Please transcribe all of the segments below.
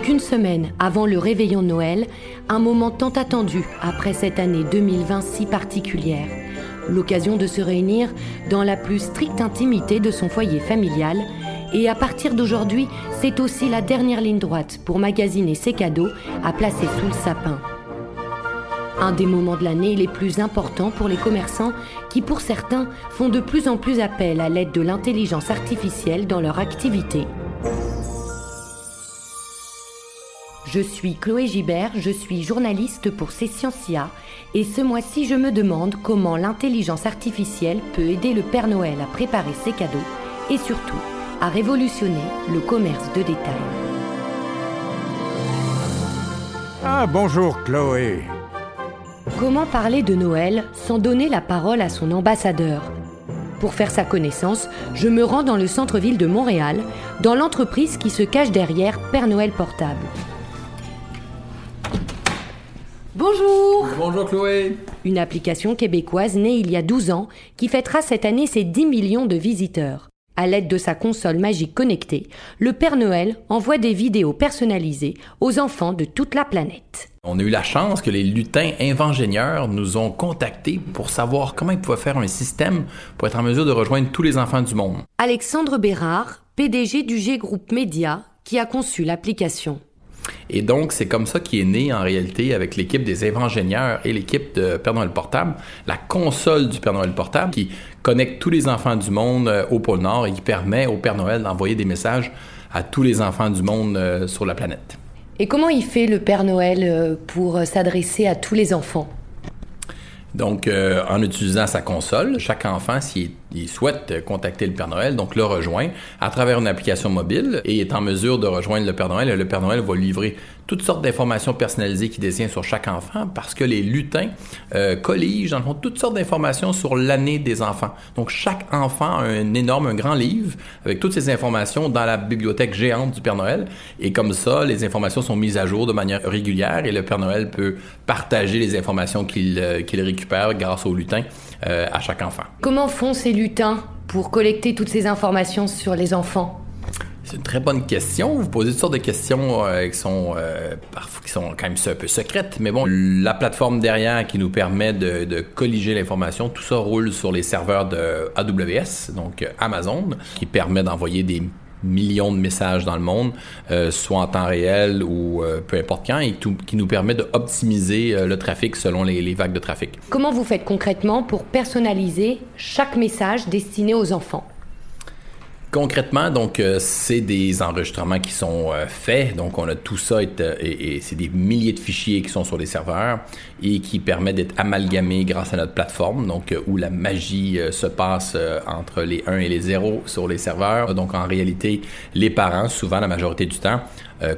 qu'une semaine avant le réveillon de Noël, un moment tant attendu après cette année 2020 si particulière. L'occasion de se réunir dans la plus stricte intimité de son foyer familial. Et à partir d'aujourd'hui, c'est aussi la dernière ligne droite pour magasiner ses cadeaux à placer sous le sapin. Un des moments de l'année les plus importants pour les commerçants qui, pour certains, font de plus en plus appel à l'aide de l'intelligence artificielle dans leur activité. Je suis Chloé Gibert, je suis journaliste pour Scientia et ce mois-ci je me demande comment l'intelligence artificielle peut aider le Père Noël à préparer ses cadeaux et surtout à révolutionner le commerce de détail. Ah bonjour Chloé. Comment parler de Noël sans donner la parole à son ambassadeur? Pour faire sa connaissance, je me rends dans le centre-ville de Montréal, dans l'entreprise qui se cache derrière Père Noël Portable. Bonjour Bonjour Chloé Une application québécoise née il y a 12 ans qui fêtera cette année ses 10 millions de visiteurs. À l'aide de sa console magique connectée, le Père Noël envoie des vidéos personnalisées aux enfants de toute la planète. On a eu la chance que les lutins invengénieurs nous ont contactés pour savoir comment ils pouvaient faire un système pour être en mesure de rejoindre tous les enfants du monde. Alexandre Bérard, PDG du G Group Média, qui a conçu l'application. Et donc, c'est comme ça qu'est né en réalité avec l'équipe des évangénieurs et l'équipe de Père Noël Portable, la console du Père Noël Portable qui connecte tous les enfants du monde euh, au pôle Nord et qui permet au Père Noël d'envoyer des messages à tous les enfants du monde euh, sur la planète. Et comment il fait le Père Noël euh, pour s'adresser à tous les enfants? Donc, euh, en utilisant sa console, chaque enfant, s'il souhaite contacter le Père Noël, donc le rejoint à travers une application mobile et est en mesure de rejoindre le Père Noël. Le Père Noël va livrer toutes sortes d'informations personnalisées qu'il détient sur chaque enfant parce que les lutins euh, colligent, dans font, toutes sortes d'informations sur l'année des enfants. Donc, chaque enfant a un énorme, un grand livre avec toutes ces informations dans la bibliothèque géante du Père Noël. Et comme ça, les informations sont mises à jour de manière régulière et le Père Noël peut partager les informations qu'il euh, récupère grâce aux lutins euh, à chaque enfant. Comment font ces lutins pour collecter toutes ces informations sur les enfants? C'est une très bonne question. Vous posez toutes sortes de questions euh, qui, sont, euh, parfois, qui sont quand même un peu secrètes. Mais bon, la plateforme derrière qui nous permet de, de colliger l'information, tout ça roule sur les serveurs de AWS, donc Amazon, qui permet d'envoyer des millions de messages dans le monde, euh, soit en temps réel ou euh, peu importe quand, et tout, qui nous permet d'optimiser euh, le trafic selon les, les vagues de trafic. Comment vous faites concrètement pour personnaliser chaque message destiné aux enfants? Concrètement, donc, euh, c'est des enregistrements qui sont euh, faits. Donc, on a tout ça et, et, c'est des milliers de fichiers qui sont sur les serveurs et qui permettent d'être amalgamés grâce à notre plateforme, donc, euh, où la magie se passe entre les 1 et les 0 sur les serveurs. Donc, en réalité, les parents, souvent, la majorité du temps,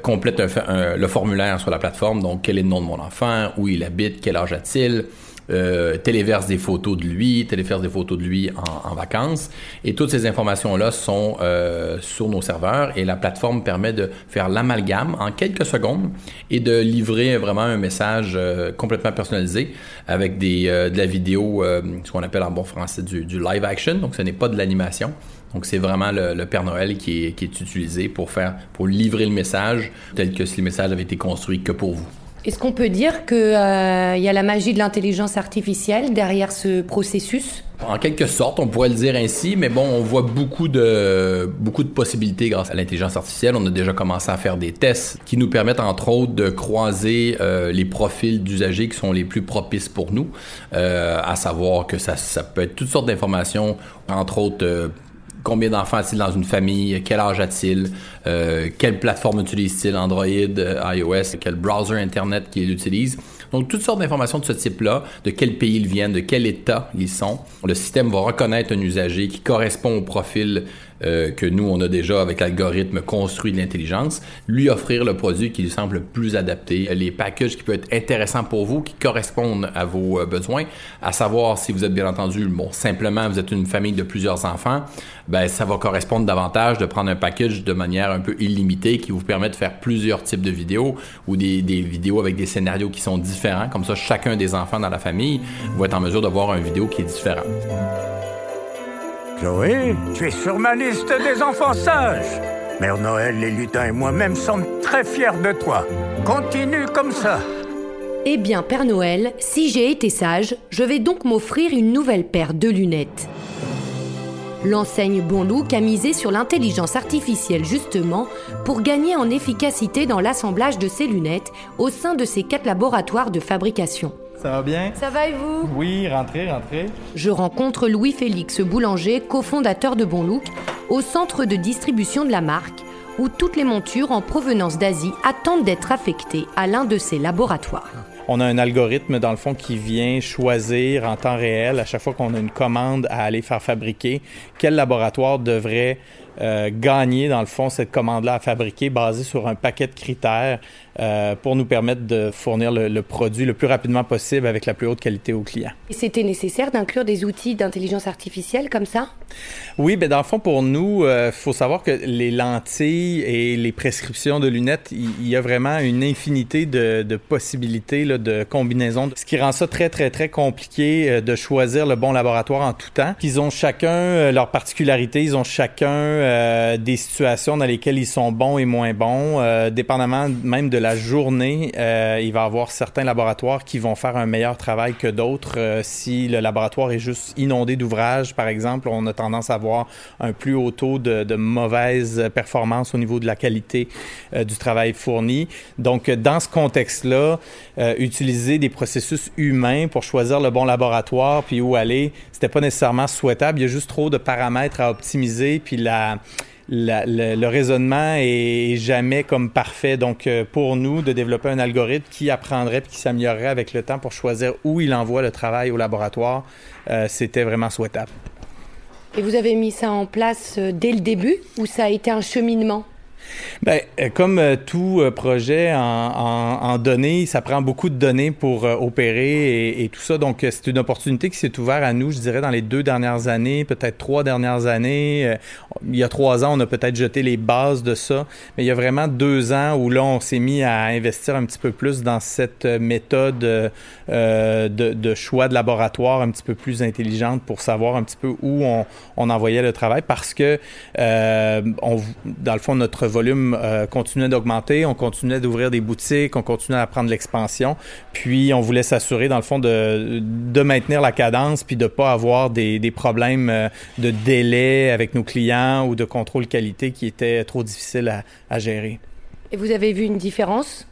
complètent le formulaire sur la plateforme. Donc, quel est le nom de mon enfant, où il habite, quel âge a-t-il, euh, téléverse des photos de lui, téléverse des photos de lui en, vacances. Et toutes ces informations-là sont euh, sur nos serveurs et la plateforme permet de faire l'amalgame en quelques secondes et de livrer vraiment un message euh, complètement personnalisé avec des, euh, de la vidéo, euh, ce qu'on appelle en bon français du, du live action. Donc, ce n'est pas de l'animation. Donc, c'est vraiment le, le, Père Noël qui est, qui est utilisé pour faire, pour livrer le message tel que si le message avait été construit que pour vous. Est-ce qu'on peut dire qu'il euh, y a la magie de l'intelligence artificielle derrière ce processus? En quelque sorte, on pourrait le dire ainsi, mais bon, on voit beaucoup de, beaucoup de possibilités grâce à l'intelligence artificielle. On a déjà commencé à faire des tests qui nous permettent, entre autres, de croiser euh, les profils d'usagers qui sont les plus propices pour nous, euh, à savoir que ça, peut être toutes sortes d'informations, entre autres combien d'enfants a-t-il dans une famille, quel âge a-t-il, euh, quelle plateforme utilise-t-il, Android, euh, iOS, quel browser Internet qu'il utilise. Donc, toutes sortes d'informations de ce type-là, de quel pays ils viennent, de quel état ils sont. Le système va reconnaître un usager qui correspond au profil euh, que nous, on a déjà avec l'algorithme construit de l'intelligence, lui offrir le produit qui lui semble le plus adapté, les packages qui peuvent être intéressants pour vous, qui correspondent à vos euh, besoins, à savoir si vous êtes bien entendu, bon, simplement vous êtes une famille de plusieurs enfants, ben ça va correspondre davantage de prendre un package de manière un peu illimitée qui vous permet de faire plusieurs types de vidéos ou des, des vidéos avec des scénarios qui sont différents, comme ça chacun des enfants dans la famille va être en mesure de voir une vidéo qui est différente. Chloé, tu es sur ma liste des enfants sages. Mère Noël, les lutins et moi-même sommes très fiers de toi. Continue comme ça. Eh bien, Père Noël, si j'ai été sage, je vais donc m'offrir une nouvelle paire de lunettes. L'enseigne Bonlook a misé sur l'intelligence artificielle justement pour gagner en efficacité dans l'assemblage de ses lunettes au sein de ses quatre laboratoires de fabrication. Ça va bien? Ça va et vous? Oui, rentrez, rentrez. Je rencontre Louis-Félix Boulanger, cofondateur de Bonlook, au centre de distribution de la marque, où toutes les montures en provenance d'Asie attendent d'être affectées à l'un de ses laboratoires on a un algorithme, dans le fond, qui vient choisir en temps réel, à chaque fois qu'on a une commande à aller faire fabriquer, quel laboratoire devrait euh, gagner, dans le fond, cette commande-là à fabriquer basée sur un paquet de critères euh, pour nous permettre de fournir le, produit le plus rapidement possible avec la plus haute qualité aux clients. Et c'était nécessaire d'inclure des outils d'intelligence artificielle comme ça? Oui, ben dans le fond, pour nous, il euh, faut savoir que les lentilles et les prescriptions de lunettes, il y, a vraiment une infinité de, de possibilités là, de combinaisons, ce qui rend ça très, très, très compliqué de choisir le bon laboratoire en tout temps. Ils ont chacun leurs particularités, ils ont chacun des situations dans lesquelles ils sont bons et moins bons, dépendamment même de la journée, euh, il va y avoir certains laboratoires qui vont faire un meilleur travail que d'autres. Euh, si le laboratoire est juste inondé d'ouvrages, par exemple, on a tendance à avoir un plus haut taux de, de mauvaise performance au niveau de la qualité euh, du travail fourni. Donc, dans ce contexte-là, utiliser des processus humains pour choisir le bon laboratoire puis où aller, c'était pas nécessairement souhaitable. Il y a juste trop de paramètres à optimiser puis la le, raisonnement est jamais comme parfait. Donc, euh, pour nous, de développer un algorithme qui apprendrait et qui s'améliorerait avec le temps pour choisir où il envoie le travail au laboratoire, euh, c'était vraiment souhaitable. Et vous avez mis ça en place euh, dès le début ou ça a été un cheminement? Bien, euh, comme euh, tout euh, projet en, données, ça prend beaucoup de données pour opérer et, tout ça. Donc, c'est une opportunité qui s'est ouverte à nous, je dirais, dans les deux dernières années, peut-être trois dernières années. il y a trois ans, on a peut-être jeté les bases de ça. Mais il y a vraiment deux ans où là, on s'est mis à investir un petit peu plus dans cette méthode de, choix de laboratoire un petit peu plus intelligente pour savoir un petit peu où on, envoyait le travail parce que, dans le fond, notre volume euh, continuait d'augmenter, on continuait d'ouvrir des boutiques, on continuait à prendre l'expansion, puis on voulait s'assurer dans le fond de, de maintenir la cadence puis de pas avoir des, des problèmes euh, de délai avec nos clients ou de contrôle qualité qui étaient trop difficiles à, à gérer. Et vous avez vu une différence?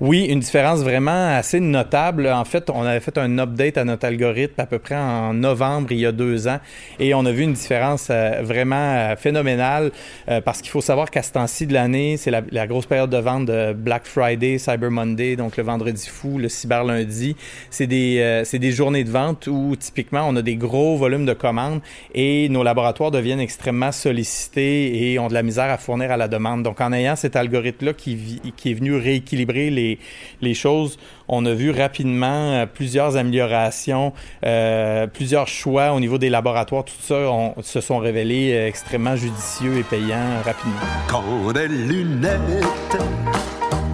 Oui, une différence vraiment assez notable. En fait, on avait fait un update à notre algorithme à peu près en novembre il y a deux ans et on a vu une différence euh, vraiment euh, phénoménale euh, parce qu'il faut savoir qu'à ce temps-ci de l'année, c'est la, grosse période de vente de Black Friday, Cyber Monday, donc le vendredi fou, le cyber lundi. C'est des, c'est des journées de vente où typiquement on a des gros volumes de commandes et nos laboratoires deviennent extrêmement sollicités et ont de la misère à fournir à la demande. Donc en ayant cet algorithme-là qui, qui est venu rééquilibrer les, les choses, on a vu rapidement euh, plusieurs améliorations, euh, plusieurs choix au niveau des laboratoires. Tout ça se sont révélés euh, extrêmement judicieux et payants rapidement. Quand des lunettes,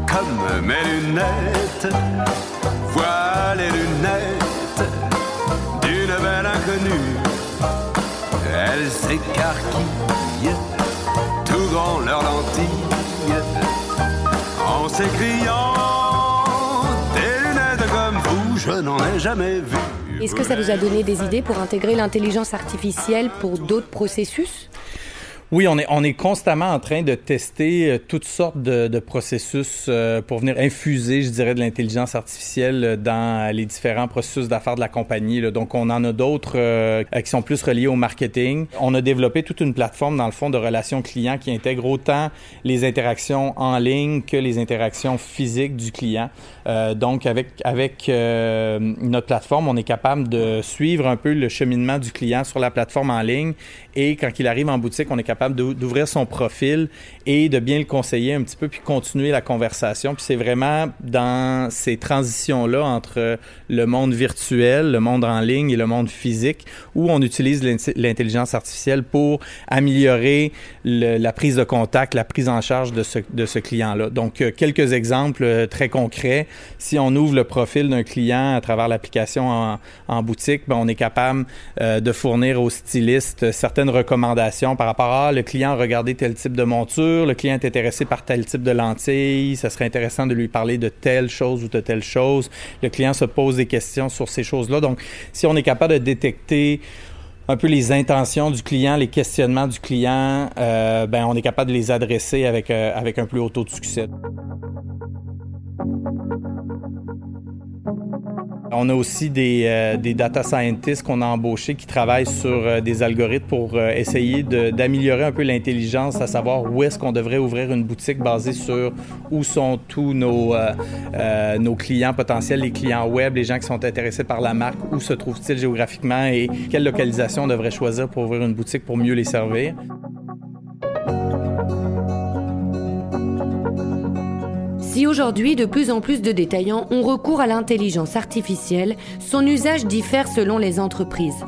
comme mes lunettes, vois les lunettes d'une belle inconnue. Elles s'écarquillent, tout grand leur lentille, en s'écriant je n'en ai jamais vu. Est-ce que ça vous a donné des idées pour intégrer l'intelligence artificielle pour d'autres processus? Oui, on est, on est constamment en train de tester euh, toutes sortes de, processus euh, pour venir infuser, je dirais, de l'intelligence artificielle dans les différents processus d'affaires de la compagnie. Donc, on en a d'autres euh, qui sont plus reliés au marketing. On a développé toute une plateforme, dans le fond, de relations clients qui intègre autant les interactions en ligne que les interactions physiques du client. donc, avec, avec notre plateforme, on est capable de suivre un peu le cheminement du client sur la plateforme en ligne et quand il arrive en boutique, on est capable capable d'ouvrir son profil et de bien le conseiller un petit peu, puis continuer la conversation. Puis c'est vraiment dans ces transitions-là entre le monde virtuel, le monde en ligne et le monde physique, où on utilise l'intelligence artificielle pour améliorer la prise de contact, la prise en charge de ce, de ce client-là. Donc, euh, quelques exemples euh, très concrets. Si on ouvre le profil d'un client à travers l'application en, boutique, ben, on est capable euh, de fournir au styliste certaines recommandations par rapport à ah, le client a regardé tel type de monture, le client est intéressé par tel type de lentille, ça serait intéressant de lui parler de telle chose ou de telle chose. Le client se pose des questions sur ces choses-là. Donc, si on est capable de détecter un peu les intentions du client, les questionnements du client, euh, ben on est capable de les adresser avec, euh, avec un plus haut taux de succès. On a aussi des, euh, des data scientists qu'on a embauchés qui travaillent sur euh, des algorithmes pour euh, essayer d'améliorer un peu l'intelligence, à savoir où est-ce qu'on devrait ouvrir une boutique basée sur où sont tous nos, nos clients potentiels, les clients web, les gens qui sont intéressés par la marque, où se trouvent-ils géographiquement et quelle localisation on devrait choisir pour ouvrir une boutique pour mieux les servir. Si aujourd'hui de plus en plus de détaillants ont recours à l'intelligence artificielle, son usage diffère selon les entreprises.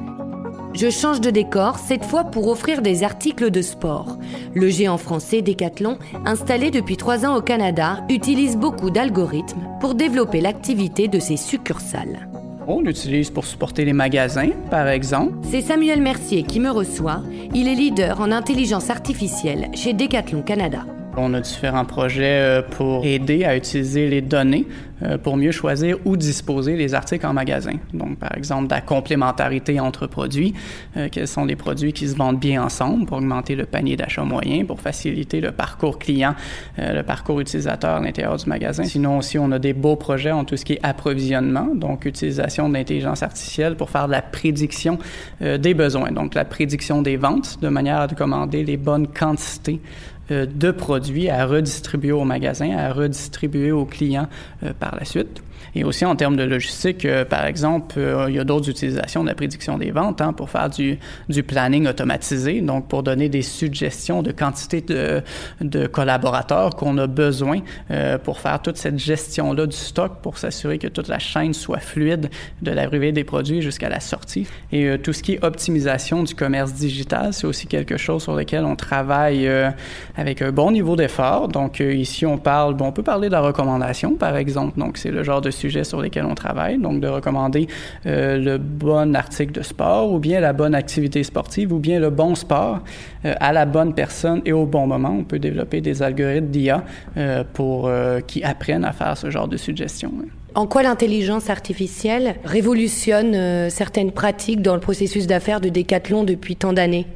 Je change de décor, cette fois pour offrir des articles de sport. Le géant français Decathlon, installé depuis trois ans au Canada, utilise beaucoup d'algorithmes pour développer l'activité de ses succursales. On l'utilise pour supporter les magasins, par exemple. C'est Samuel Mercier qui me reçoit. Il est leader en intelligence artificielle chez Decathlon Canada. On a différents projets euh, pour aider à utiliser les données euh, pour mieux choisir où disposer les articles en magasin. Donc, par exemple, de la complémentarité entre produits. Euh, quels sont les produits qui se vendent bien ensemble pour augmenter le panier d'achat moyen, pour faciliter le parcours client, le parcours utilisateur à l'intérieur du magasin. Sinon aussi, on a des beaux projets en tout ce qui est approvisionnement, donc utilisation de l'intelligence artificielle pour faire de la prédiction des besoins, donc la prédiction des ventes de manière à commander les bonnes quantités de produits à redistribuer au magasin, à redistribuer aux clients euh, par la suite. Et aussi en termes de logistique, euh, par exemple, euh, il y a d'autres utilisations de la prédiction des ventes hein, pour faire du, planning automatisé, donc pour donner des suggestions de quantité de, de collaborateurs qu'on a besoin euh, pour faire toute cette gestion-là du stock, pour s'assurer que toute la chaîne soit fluide de l'arrivée des produits jusqu'à la sortie. Et tout ce qui est optimisation du commerce digital, c'est aussi quelque chose sur lequel on travaille avec un bon niveau d'effort. Donc ici, on parle, bon, on peut parler de la recommandation, par exemple. Donc c'est le genre de sujets sur lesquels on travaille, donc de recommander euh, le bon article de sport ou bien la bonne activité sportive ou bien le bon sport euh, à la bonne personne et au bon moment. On peut développer des algorithmes d'IA euh, pour qui apprennent à faire ce genre de suggestions. En quoi l'intelligence artificielle révolutionne certaines pratiques dans le processus d'affaires de Decathlon depuis tant d'années?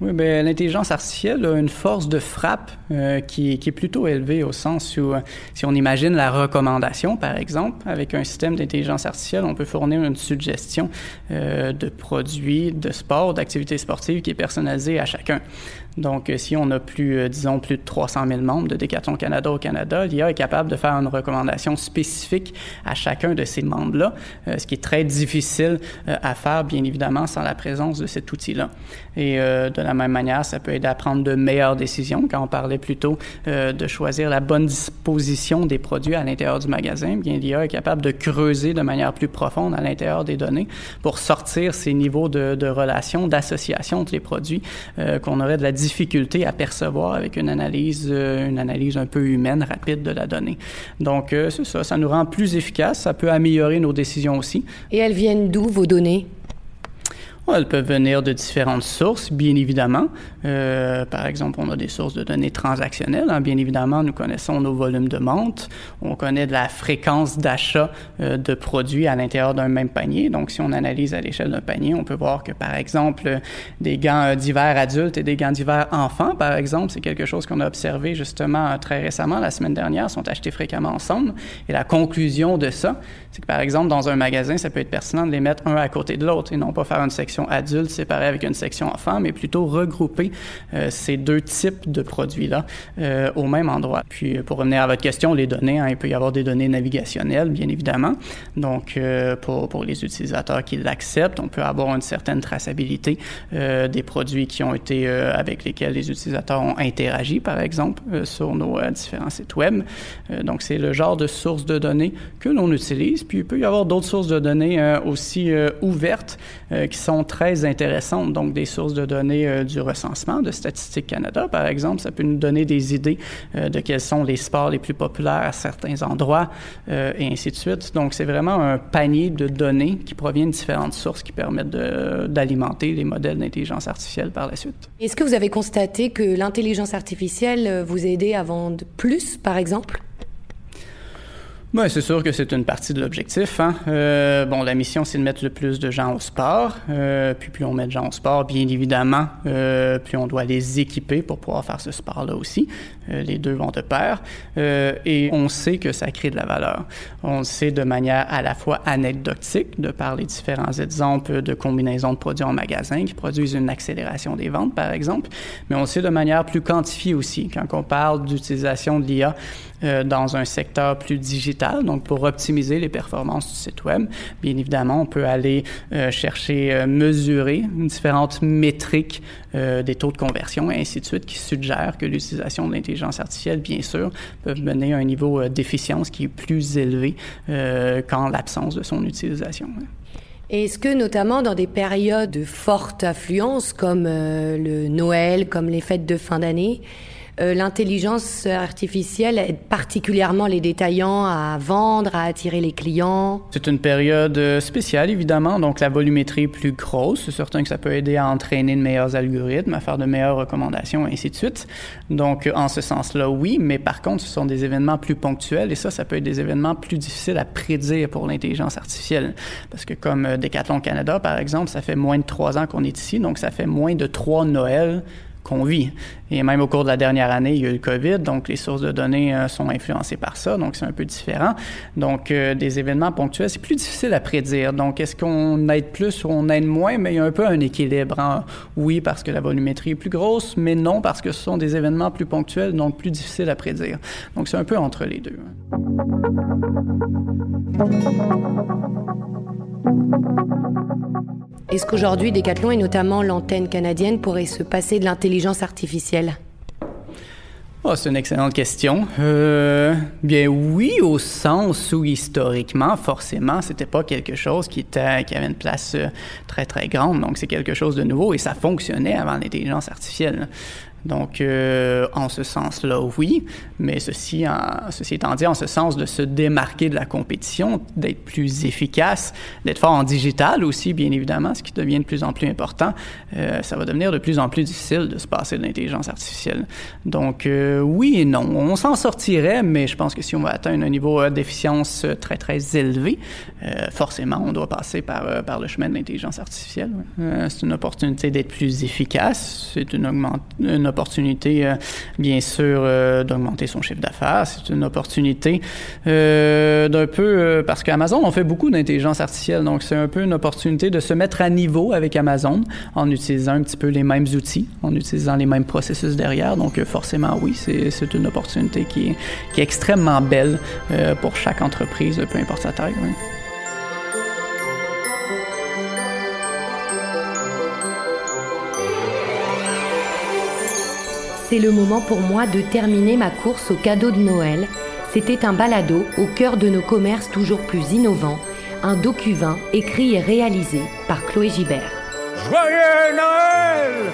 Oui, bien, l'intelligence artificielle a une force de frappe euh, qui, qui, est plutôt élevée au sens où, euh, si on imagine la recommandation, par exemple, avec un système d'intelligence artificielle, on peut fournir une suggestion euh, de produits, de sport, d'activités sportives qui est personnalisée à chacun. Donc, si on a plus, disons, plus de 300 000 membres de Decathlon Canada au Canada, l'IA est capable de faire une recommandation spécifique à chacun de ces membres-là, ce qui est très difficile à faire, bien évidemment, sans la présence de cet outil-là. Et de la même manière, ça peut aider à prendre de meilleures décisions. Quand on parlait plutôt euh, de choisir la bonne disposition des produits à l'intérieur du magasin, bien l'IA est capable de creuser de manière plus profonde à l'intérieur des données pour sortir ces niveaux de, de relations, d'association entre les produits euh, qu'on aurait de la difficulté à percevoir avec une analyse, euh, une analyse un peu humaine, rapide de la donnée. Donc, c'est ça, ça nous rend plus efficaces, ça peut améliorer nos décisions aussi. Et elles viennent d'où vos données? Elles peuvent venir de différentes sources, bien évidemment. Euh, par exemple, on a des sources de données transactionnelles. Hein. Bien évidemment, nous connaissons nos volumes de vente. On connaît de la fréquence d'achat euh, de produits à l'intérieur d'un même panier. Donc, si on analyse à l'échelle d'un panier, on peut voir que, par exemple, des gants euh, d'hiver adultes et des gants d'hiver enfants, par exemple, c'est quelque chose qu'on a observé justement très récemment, la semaine dernière, sont achetés fréquemment ensemble. Et la conclusion de ça, c'est que, par exemple, dans un magasin, ça peut être pertinent de les mettre un à côté de l'autre et non pas faire une section adulte séparée avec une section enfant, mais plutôt regrouper euh, ces deux types de produits-là euh, au même endroit. Puis, pour revenir à votre question, les données, hein, il peut y avoir des données navigationnelles, bien évidemment. Donc, euh, pour, pour les utilisateurs qui l'acceptent, on peut avoir une certaine traçabilité des produits qui ont été avec lesquels les utilisateurs ont interagi, par exemple, sur nos différents sites web. donc, c'est le genre de source de données que l'on utilise. Puis, il peut y avoir d'autres sources de données aussi ouvertes qui sont très intéressantes, donc des sources de données du recensement de Statistique Canada, par exemple. Ça peut nous donner des idées de quels sont les sports les plus populaires à certains endroits et ainsi de suite. Donc, c'est vraiment un panier de données qui proviennent de différentes sources qui permettent d'alimenter les modèles d'intelligence artificielle par la suite. Est-ce que vous avez constaté que l'intelligence artificielle vous a aidé à vendre plus, par exemple? Ben, c'est sûr que c'est une partie de l'objectif. Hein. Euh, bon, la mission, c'est de mettre le plus de gens au sport. Euh, puis plus on met de gens au sport, bien évidemment, euh, plus on doit les équiper pour pouvoir faire ce sport-là aussi. Euh, les deux vont de pair. Euh, et on sait que ça crée de la valeur. On le sait de manière à la fois anecdotique, de par les différents exemples de combinaisons de produits en magasin qui produisent une accélération des ventes, par exemple. Mais on le sait de manière plus quantifiée aussi. Quand on parle d'utilisation de l'IA euh, dans un secteur plus digital, donc pour optimiser les performances du site web. Bien évidemment, on peut aller euh, chercher, euh, mesurer différentes métriques des taux de conversion et ainsi de suite qui suggèrent que l'utilisation de l'intelligence artificielle, bien sûr, peut mener à un niveau d'efficience qui est plus élevé qu'en l'absence de son utilisation. Est-ce que notamment dans des périodes de forte affluence comme le Noël, comme les fêtes de fin d'année, euh, l'intelligence artificielle aide particulièrement les détaillants à vendre, à attirer les clients. C'est une période euh, spéciale, évidemment, donc la volumétrie est plus grosse. C'est certain que ça peut aider à entraîner de meilleurs algorithmes, à faire de meilleures recommandations, et ainsi de suite. Donc, en ce sens-là, oui, mais par contre, ce sont des événements plus ponctuels, et ça, ça peut être des événements plus difficiles à prédire pour l'intelligence artificielle. Parce que comme euh, Decathlon Canada, par exemple, ça fait moins de trois ans qu'on est ici, donc ça fait moins de trois Noëls qu'on vit. Et même au cours de la dernière année, il y a eu le COVID, donc les sources de données euh, sont influencées par ça, donc c'est un peu différent. Donc, euh, des événements ponctuels, c'est plus difficile à prédire. Donc, est-ce qu'on aide plus ou on aide moins? Mais il y a un peu un équilibre. Hein. Oui, parce que la volumétrie est plus grosse, mais non, parce que ce sont des événements plus ponctuels, donc plus difficiles à prédire. Donc, c'est un peu entre les deux. Est-ce qu'aujourd'hui, Decathlon et notamment l'antenne canadienne pourraient se passer de l'intelligence artificielle? Oh, c'est une excellente question. Euh, bien oui, au sens où historiquement, forcément, c'était pas quelque chose qui était qui avait une place euh, très très grande. Donc c'est quelque chose de nouveau et ça fonctionnait avant l'intelligence artificielle. Donc, euh, en ce sens-là, oui, mais ceci, étant dit, en ce sens de se démarquer de la compétition, d'être plus efficace, d'être fort en digital aussi, bien évidemment, ce qui devient de plus en plus important, euh, ça va devenir de plus en plus difficile de se passer de l'intelligence artificielle. Donc, euh, oui et non, on s'en sortirait, mais je pense que si on va atteindre un niveau d'efficience très, très élevé, forcément, on doit passer par, le chemin de l'intelligence artificielle. c'est une opportunité d'être plus efficace, c'est une, une opportunité, euh, bien sûr, euh, d'augmenter son chiffre d'affaires. C'est une opportunité euh, d'un peu, parce qu'Amazon, on fait beaucoup d'intelligence artificielle, donc c'est un peu une opportunité de se mettre à niveau avec Amazon en utilisant un petit peu les mêmes outils, en utilisant les mêmes processus derrière. Donc forcément, oui, c'est une opportunité qui est, qui est extrêmement belle pour chaque entreprise, peu importe sa taille. C'est le moment pour moi de terminer ma course au cadeau de Noël. C'était un balado au cœur de nos commerces toujours plus innovants, un docu-vin écrit et réalisé par Chloé Gibert. Joyeux Noël